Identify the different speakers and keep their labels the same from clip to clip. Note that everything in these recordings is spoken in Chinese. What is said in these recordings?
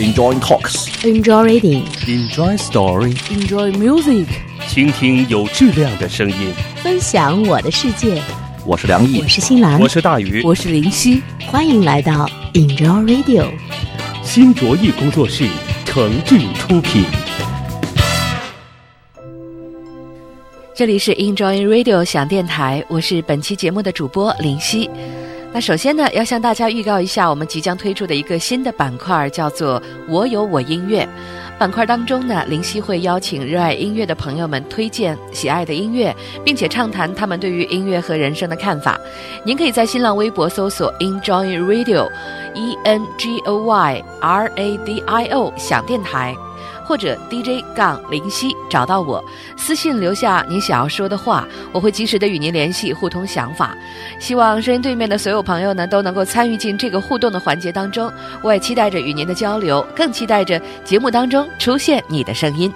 Speaker 1: Enjoy talks.
Speaker 2: Enjoy reading.
Speaker 1: Enjoy story.
Speaker 2: Enjoy music.
Speaker 3: 倾听有质量的声音。
Speaker 2: 分享我的世界。
Speaker 1: 我是梁毅
Speaker 2: 我，是新兰，
Speaker 3: 我是大鱼，
Speaker 2: 我是林夕，欢迎来到 Enjoy Radio。
Speaker 3: 新卓艺工作室诚挚出品。
Speaker 4: 这里是 Enjoy Radio 响电台，我是本期节目的主播林夕。那首先呢，要向大家预告一下，我们即将推出的一个新的板块，叫做“我有我音乐”。板块当中呢，林夕会邀请热爱音乐的朋友们推荐喜爱的音乐，并且畅谈他们对于音乐和人生的看法。您可以在新浪微博搜索 Enjoy Radio，E N G O Y R A D I O 响电台。或者 DJ 杠林夕找到我，私信留下你想要说的话，我会及时的与您联系，互通想法。希望声音对面的所有朋友呢都能够参与进这个互动的环节当中，我也期待着与您的交流，更期待着节目当中出现你的声音。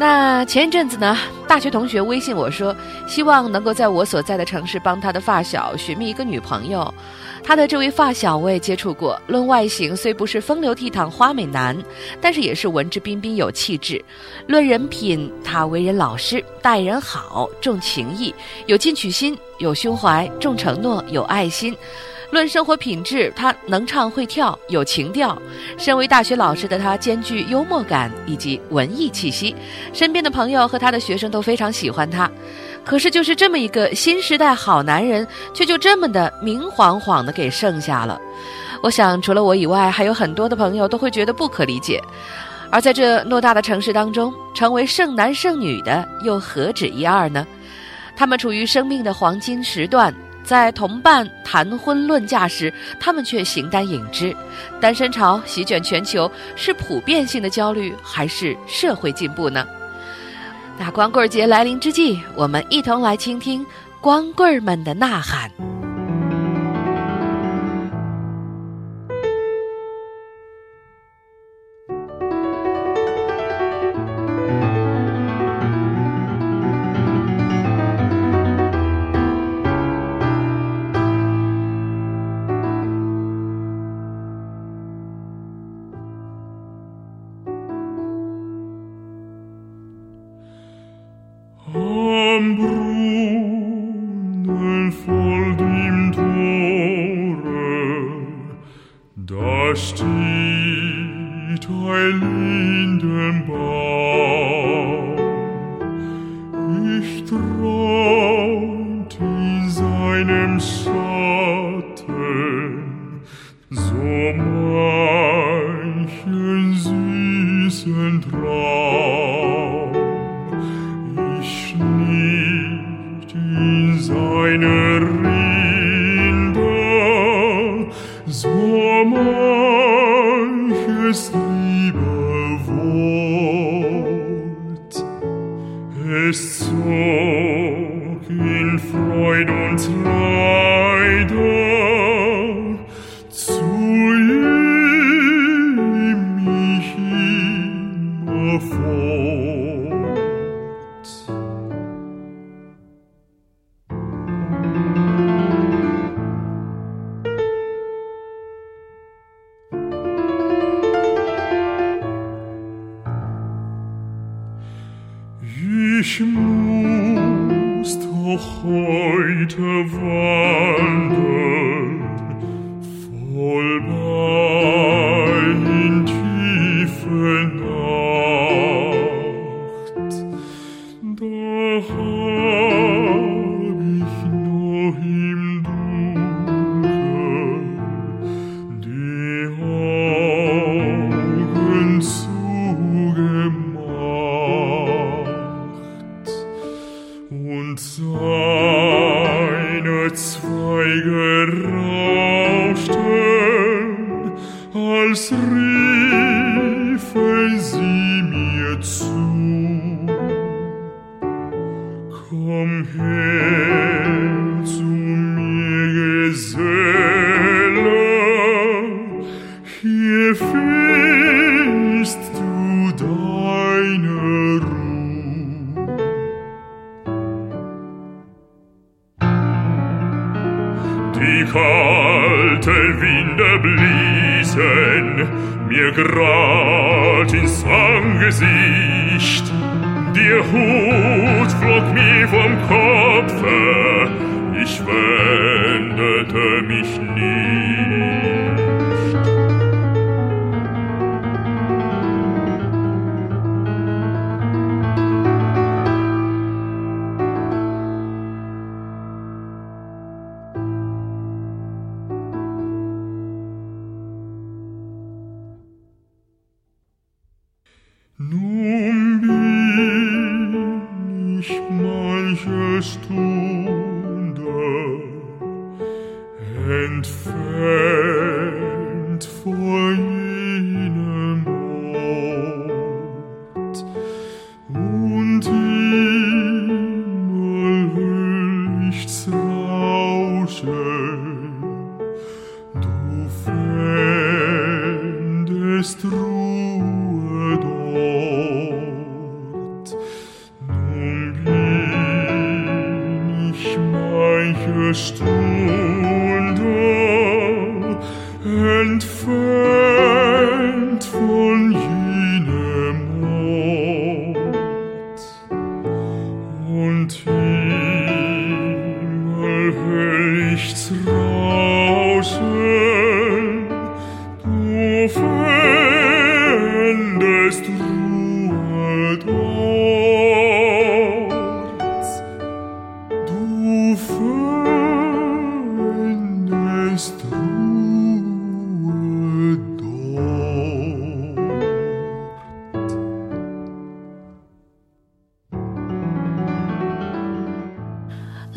Speaker 4: 那前一阵子呢，大学同学微信我说，希望能够在我所在的城市帮他的发小寻觅一个女朋友。他的这位发小我也接触过，论外形虽不是风流倜傥花美男，但是也是文质彬彬有气质。论人品，他为人老实，待人好，重情义，有进取心，有胸怀，重承诺，有爱心。论生活品质，他能唱会跳，有情调。身为大学老师的他，兼具幽默感以及文艺气息，身边的朋友和他的学生都非常喜欢他。可是，就是这么一个新时代好男人，却就这么的明晃晃的给剩下了。我想，除了我以外，还有很多的朋友都会觉得不可理解。而在这偌大的城市当中，成为剩男剩女的又何止一二呢？他们处于生命的黄金时段。在同伴谈婚论嫁时，他们却形单影只。单身潮席卷全球，是普遍性的焦虑，还是社会进步呢？那光棍节来临之际，我们一同来倾听光棍们的呐喊。
Speaker 5: Voll dem Tore, da steht ein Lindenbaum. Ich träumt in seinem Schatten before. I gerauschten als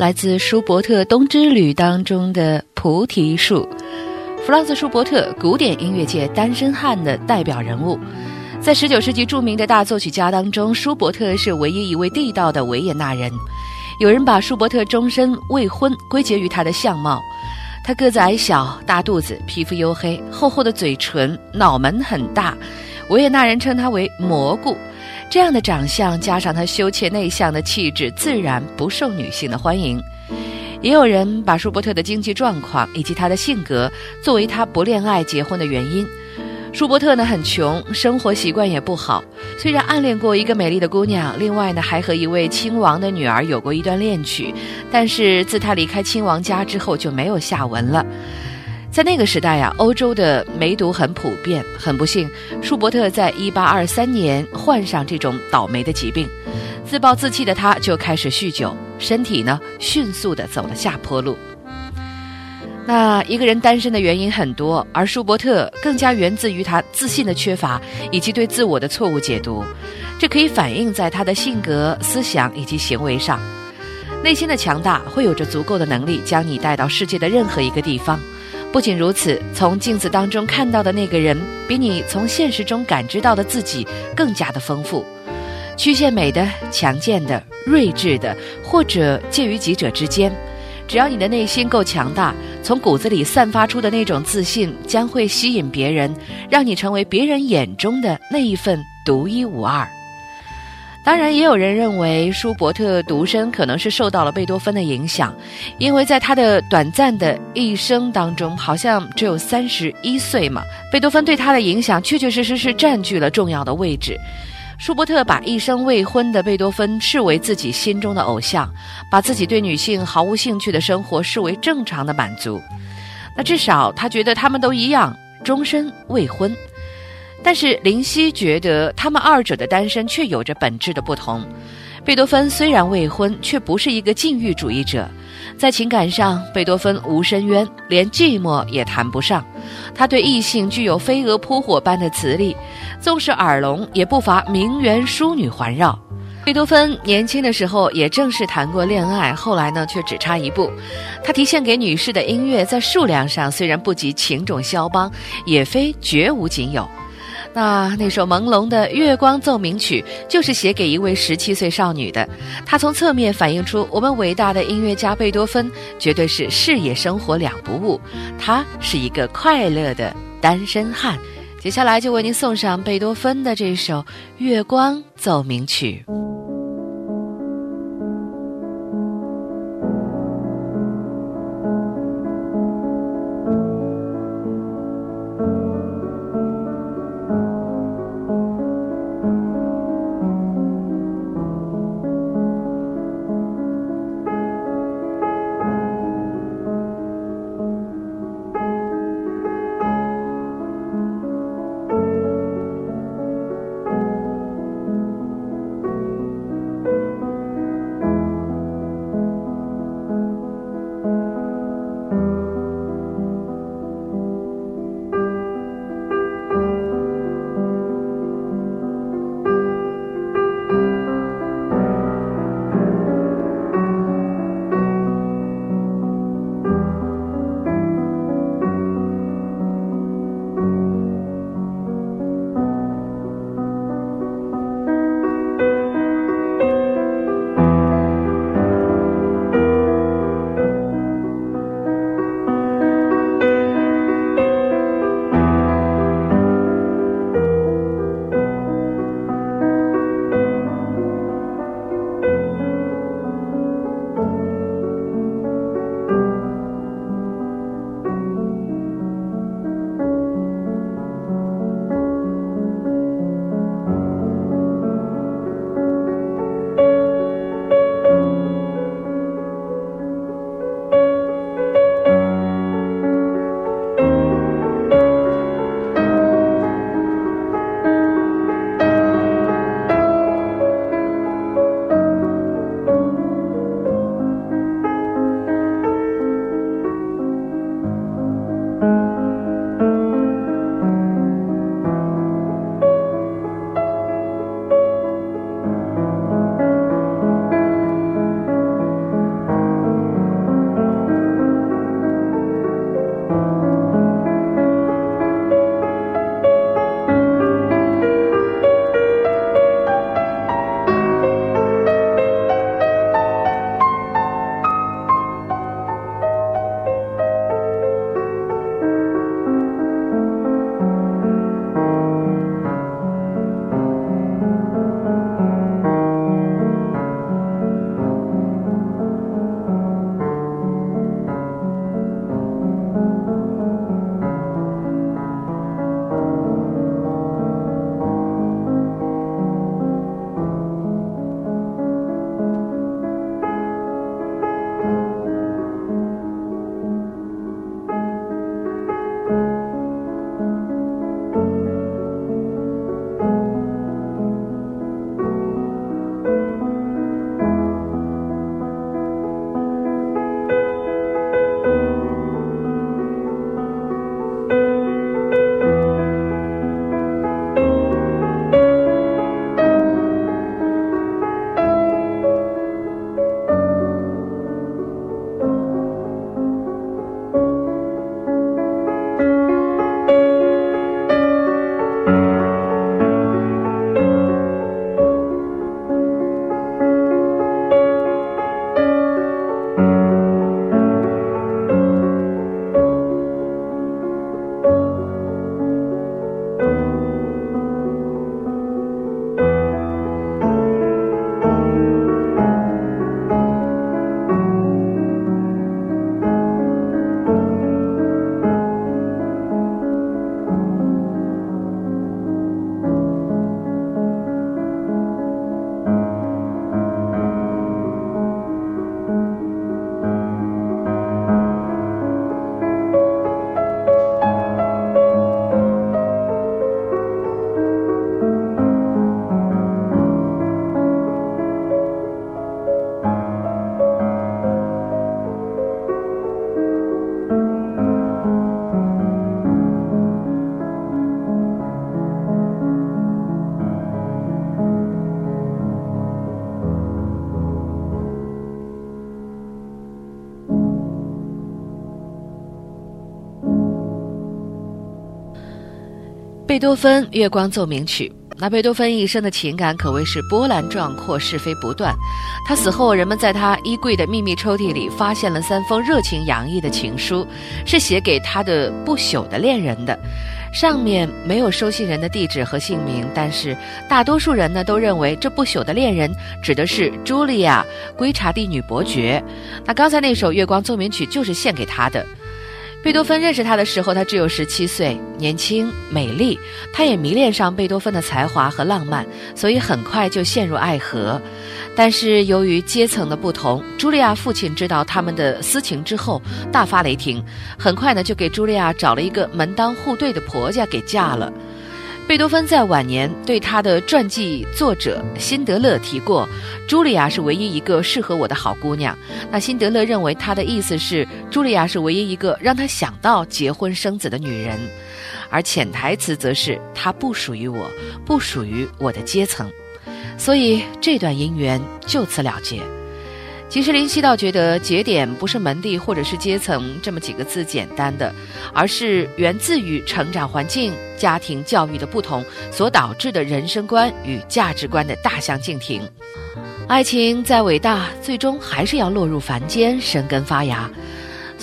Speaker 4: 来自舒伯特《冬之旅》当中的菩提树。弗朗茨·舒伯特，古典音乐界单身汉的代表人物，在19世纪著名的大作曲家当中，舒伯特是唯一一位地道的维也纳人。有人把舒伯特终身未婚归结于他的相貌，他个子矮小，大肚子，皮肤黝黑，厚厚的嘴唇，脑门很大，维也纳人称他为“蘑菇”。这样的长相加上他羞怯内向的气质，自然不受女性的欢迎。也有人把舒伯特的经济状况以及他的性格作为他不恋爱结婚的原因。舒伯特呢很穷，生活习惯也不好。虽然暗恋过一个美丽的姑娘，另外呢还和一位亲王的女儿有过一段恋曲，但是自他离开亲王家之后就没有下文了。在那个时代呀、欧洲的梅毒很普遍。很不幸，舒伯特在一八二三年患上这种倒霉的疾病，自暴自弃的他就开始酗酒，身体呢迅速的走了下坡路。那一个人单身的原因很多，而舒伯特更加源自于他自信的缺乏以及对自我的错误解读，这可以反映在他的性格、思想以及行为上。内心的强大会有着足够的能力将你带到世界的任何一个地方。不仅如此，从镜子当中看到的那个人，比你从现实中感知到的自己更加的丰富。曲线美的、强健的、睿智的，或者介于几者之间。只要你的内心够强大，从骨子里散发出的那种自信，将会吸引别人，让你成为别人眼中的那一份独一无二。当然，也有人认为舒伯特独身可能是受到了贝多芬的影响，因为在他的短暂的一生当中，好像只有三十一岁嘛。贝多芬对他的影响确确实实是占据了重要的位置。舒伯特把一生未婚的贝多芬视为自己心中的偶像，把自己对女性毫无兴趣的生活视为正常的满足。那至少他觉得他们都一样，终身未婚。但是林夕觉得他们二者的单身却有着本质的不同。贝多芬虽然未婚，却不是一个禁欲主义者。在情感上，贝多芬无深渊，连寂寞也谈不上。他对异性具有飞蛾扑火般的磁力，纵使耳聋，也不乏名媛淑女环绕。贝多芬年轻的时候也正式谈过恋爱，后来呢却只差一步。他提献给女士的音乐在数量上虽然不及情种肖邦，也非绝无仅有。那那首朦胧的《月光奏鸣曲》就是写给一位十七岁少女的。它从侧面反映出我们伟大的音乐家贝多芬绝对是事业生活两不误，他是一个快乐的单身汉。接下来就为您送上贝多芬的这首《月光奏鸣曲》。贝多芬《月光奏鸣曲》。那贝多芬一生的情感可谓是波澜壮阔，是非不断。他死后，人们在他衣柜的秘密抽屉里发现了三封热情洋溢的情书，是写给他的不朽的恋人的。上面没有收信人的地址和姓名，但是大多数人呢都认为这不朽的恋人指的是茱莉亚·圭查蒂女伯爵。那刚才那首《月光奏鸣曲》就是献给她的。贝多芬认识他的时候，他只有十七岁，年轻美丽，他也迷恋上贝多芬的才华和浪漫，所以很快就陷入爱河。但是由于阶层的不同，茱莉亚父亲知道他们的私情之后，大发雷霆，很快呢就给茱莉亚找了一个门当户对的婆家给嫁了。贝多芬在晚年对他的传记作者辛德勒提过，茱莉亚是唯一一个适合我的好姑娘。那辛德勒认为他的意思是，茱莉亚是唯一一个让他想到结婚生子的女人，而潜台词则是她不属于我，不属于我的阶层，所以这段姻缘就此了结。其实林夕倒觉得节点不是门第或者是阶层这么几个字简单的，而是源自于成长环境、家庭教育的不同所导致的人生观与价值观的大相径庭。爱情再伟大，最终还是要落入凡间，生根发芽。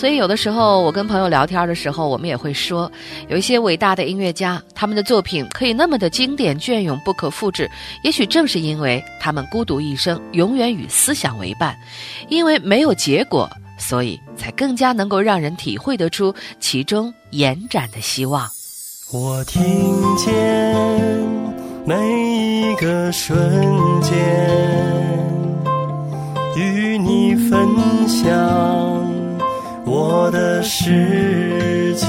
Speaker 4: 所以，有的时候我跟朋友聊天的时候，我们也会说，有一些伟大的音乐家，他们的作品可以那么的经典隽永、不可复制。也许正是因为他们孤独一生，永远与思想为伴，因为没有结果，所以才更加能够让人体会得出其中延展的希望。
Speaker 6: 我听见每一个瞬间，与你分享。我的世界。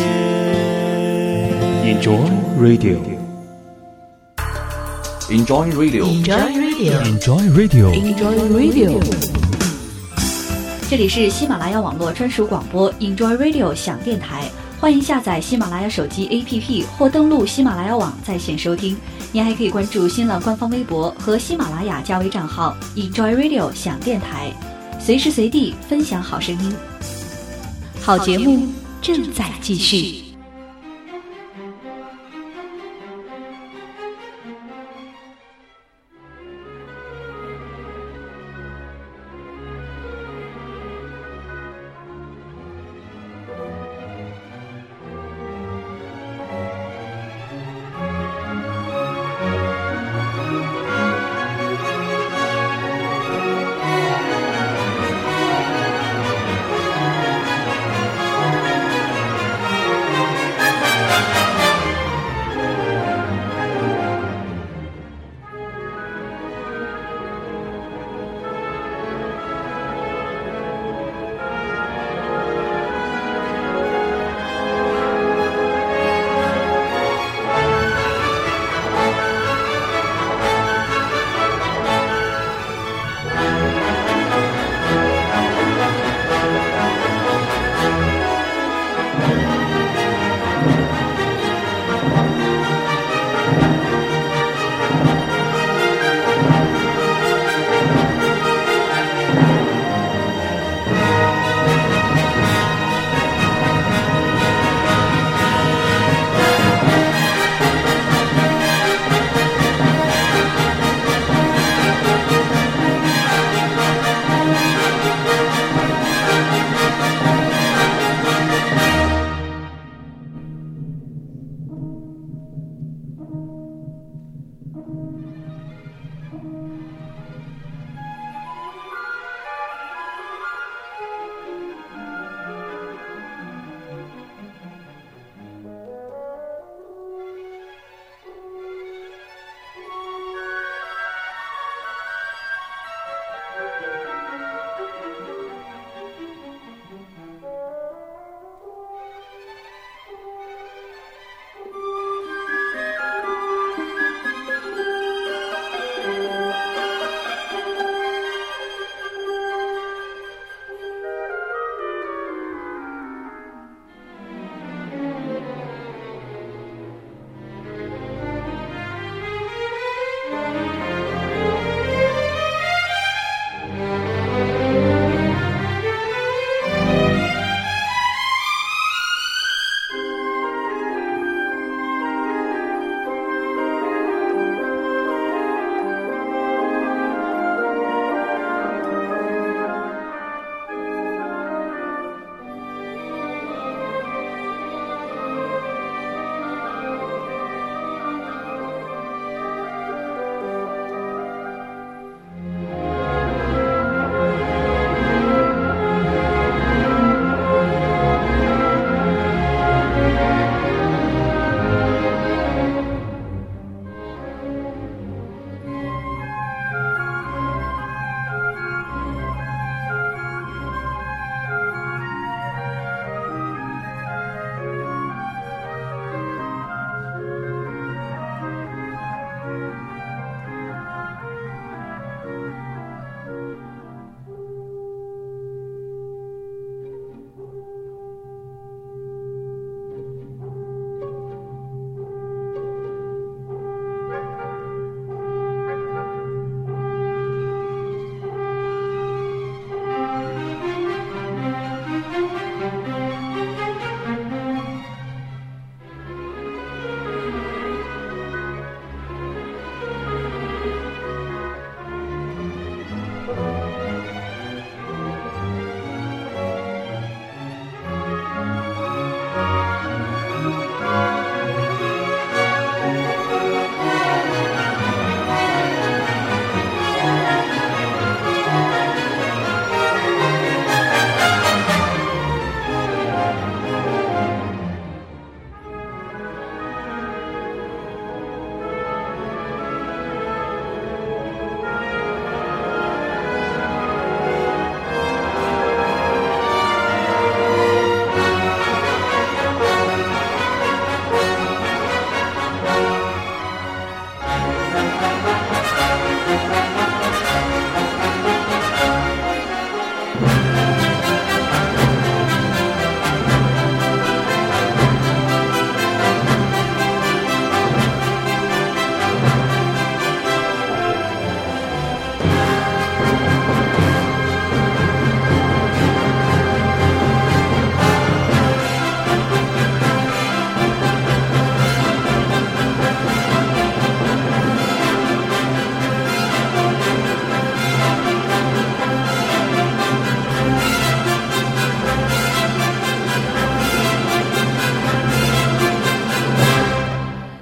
Speaker 3: Enjoy Radio.
Speaker 1: Enjoy Radio.
Speaker 2: Enjoy
Speaker 3: Radio，Enjoy Radio.
Speaker 2: Enjoy Radio。
Speaker 7: 这里是喜马拉雅网络专属广播 Enjoy Radio 响电台，欢迎下载喜马拉雅手机 APP 或登录喜马拉雅网在线收听。您还可以关注新浪官方微博和喜马拉雅加微账号 Enjoy Radio 响电台，随时随地分享好声音。好节目正在继续。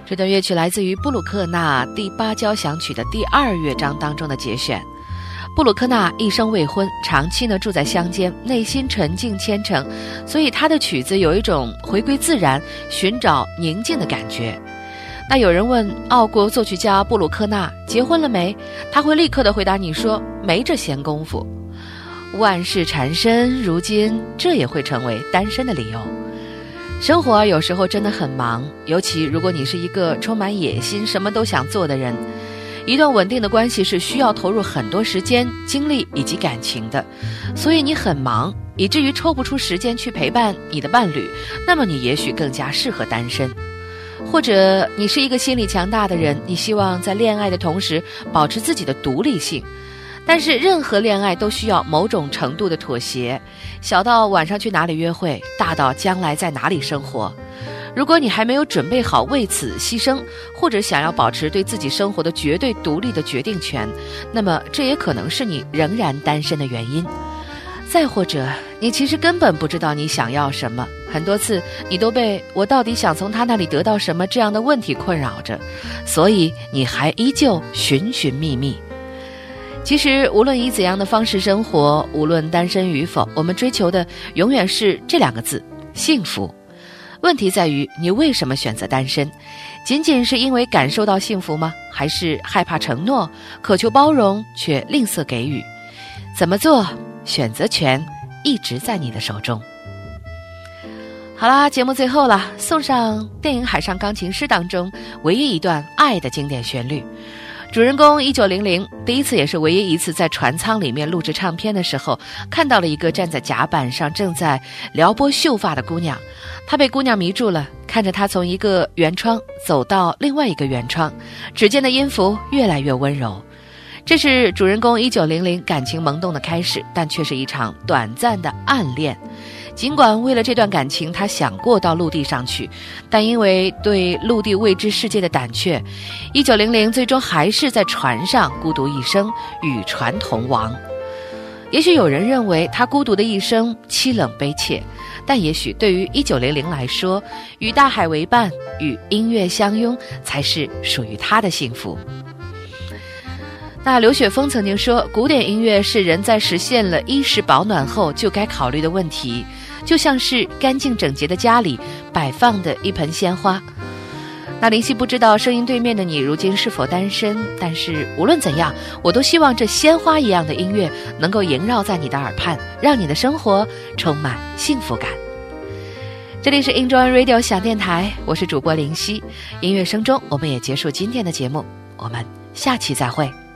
Speaker 4: 这段乐曲来自于布鲁克纳第八交响曲的第二乐章当中的节选。布鲁克纳一生未婚，长期呢住在乡间，内心沉静虔诚，所以他的曲子有一种回归自然、寻找宁静的感觉。那有人问奥国作曲家布鲁克纳结婚了没？他会立刻的回答你说没这闲工夫。万事缠身，如今这也会成为单身的理由。生活有时候真的很忙，尤其如果你是一个充满野心、什么都想做的人。一段稳定的关系是需要投入很多时间、精力以及感情的，所以你很忙，以至于抽不出时间去陪伴你的伴侣。那么你也许更加适合单身，或者你是一个心理强大的人，你希望在恋爱的同时保持自己的独立性。但是任何恋爱都需要某种程度的妥协，小到晚上去哪里约会，大到将来在哪里生活。如果你还没有准备好为此牺牲，或者想要保持对自己生活的绝对独立的决定权，那么这也可能是你仍然单身的原因。再或者，你其实根本不知道你想要什么，很多次你都被“我到底想从他那里得到什么”这样的问题困扰着，所以你还依旧寻寻觅觅。其实，无论以怎样的方式生活，无论单身与否，我们追求的永远是这两个字：幸福。问题在于，你为什么选择单身？仅仅是因为感受到幸福吗？还是害怕承诺，渴求包容却吝啬给予？怎么做？选择权一直在你的手中。好啦，节目最后了，送上电影《海上钢琴师》当中唯一一段爱的经典旋律。主人公一九零零第一次也是唯一一次在船舱里面录制唱片的时候，看到了一个站在甲板上正在撩拨秀发的姑娘，他被姑娘迷住了，看着她从一个圆窗走到另外一个圆窗，指尖的音符越来越温柔，这是主人公一九零零感情萌动的开始，但却是一场短暂的暗恋。尽管为了这段感情，他想过到陆地上去，但因为对陆地未知世界的胆怯，一九零零最终还是在船上孤独一生，与船同亡。也许有人认为他孤独的一生凄冷悲切，但也许对于一九零零来说，与大海为伴，与音乐相拥，才是属于他的幸福。那刘雪峰曾经说，古典音乐是人在实现了衣食保暖后就该考虑的问题。就像是干净整洁的家里摆放的一盆鲜花。那林夕不知道声音对面的你如今是否单身，但是无论怎样，我都希望这鲜花一样的音乐能够萦绕在你的耳畔，让你的生活充满幸福感。这里是 Enjoy Radio 小电台，我是主播林夕。音乐声中，我们也结束今天的节目，我们下期再会。